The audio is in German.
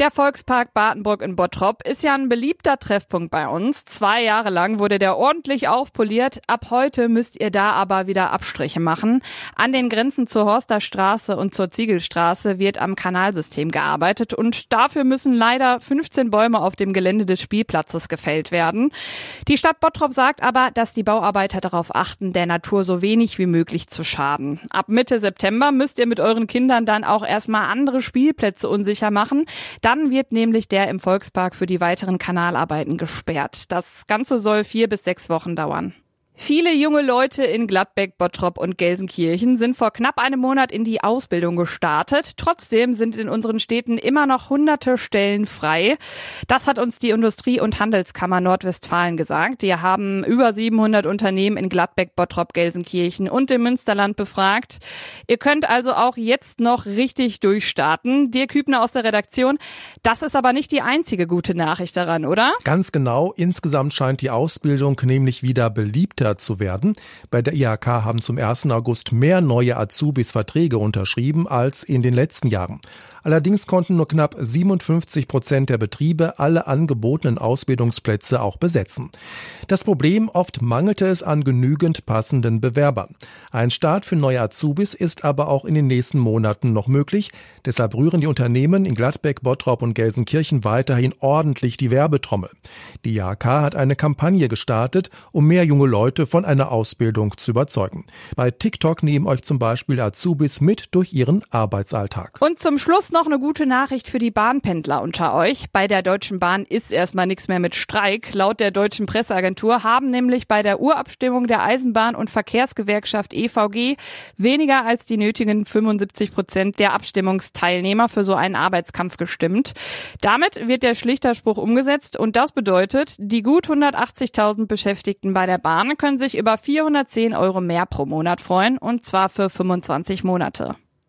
Der Volkspark Badenburg in Bottrop ist ja ein beliebter Treffpunkt bei uns. Zwei Jahre lang wurde der ordentlich aufpoliert. Ab heute müsst ihr da aber wieder Abstriche machen. An den Grenzen zur Horsterstraße und zur Ziegelstraße wird am Kanalsystem gearbeitet und dafür müssen leider 15 Bäume auf dem Gelände des Spielplatzes gefällt werden. Die Stadt Bottrop sagt aber, dass die Bauarbeiter darauf achten, der Natur so wenig wie möglich zu schaden. Ab Mitte September müsst ihr mit euren Kindern dann auch erstmal andere Spielplätze unsicher machen. Dann wird nämlich der im Volkspark für die weiteren Kanalarbeiten gesperrt. Das Ganze soll vier bis sechs Wochen dauern. Viele junge Leute in Gladbeck, Bottrop und Gelsenkirchen sind vor knapp einem Monat in die Ausbildung gestartet. Trotzdem sind in unseren Städten immer noch hunderte Stellen frei. Das hat uns die Industrie- und Handelskammer Nordwestfalen gesagt. Die haben über 700 Unternehmen in Gladbeck, Bottrop, Gelsenkirchen und im Münsterland befragt. Ihr könnt also auch jetzt noch richtig durchstarten. Dirk Hübner aus der Redaktion. Das ist aber nicht die einzige gute Nachricht daran, oder? Ganz genau. Insgesamt scheint die Ausbildung nämlich wieder beliebter gefördert zu werden. Bei der IHK haben zum 1. August mehr neue Azubis Verträge unterschrieben als in den letzten Jahren. Allerdings konnten nur knapp 57 Prozent der Betriebe alle angebotenen Ausbildungsplätze auch besetzen. Das Problem, oft mangelte es an genügend passenden Bewerbern. Ein Start für neue Azubis ist aber auch in den nächsten Monaten noch möglich. Deshalb rühren die Unternehmen in Gladbeck, Bottrop und Gelsenkirchen weiterhin ordentlich die Werbetrommel. Die IHK hat eine Kampagne gestartet, um mehr junge Leute von einer Ausbildung zu überzeugen. Bei TikTok nehmen euch zum Beispiel Azubis mit durch ihren Arbeitsalltag. Und zum Schluss noch eine gute Nachricht für die Bahnpendler unter euch. Bei der Deutschen Bahn ist erstmal nichts mehr mit Streik. Laut der deutschen Presseagentur haben nämlich bei der Urabstimmung der Eisenbahn- und Verkehrsgewerkschaft EVG weniger als die nötigen 75 Prozent der Abstimmungsteilnehmer für so einen Arbeitskampf gestimmt. Damit wird der Schlichterspruch umgesetzt und das bedeutet, die gut 180.000 Beschäftigten bei der Bahn können sich über 410 Euro mehr pro Monat freuen und zwar für 25 Monate.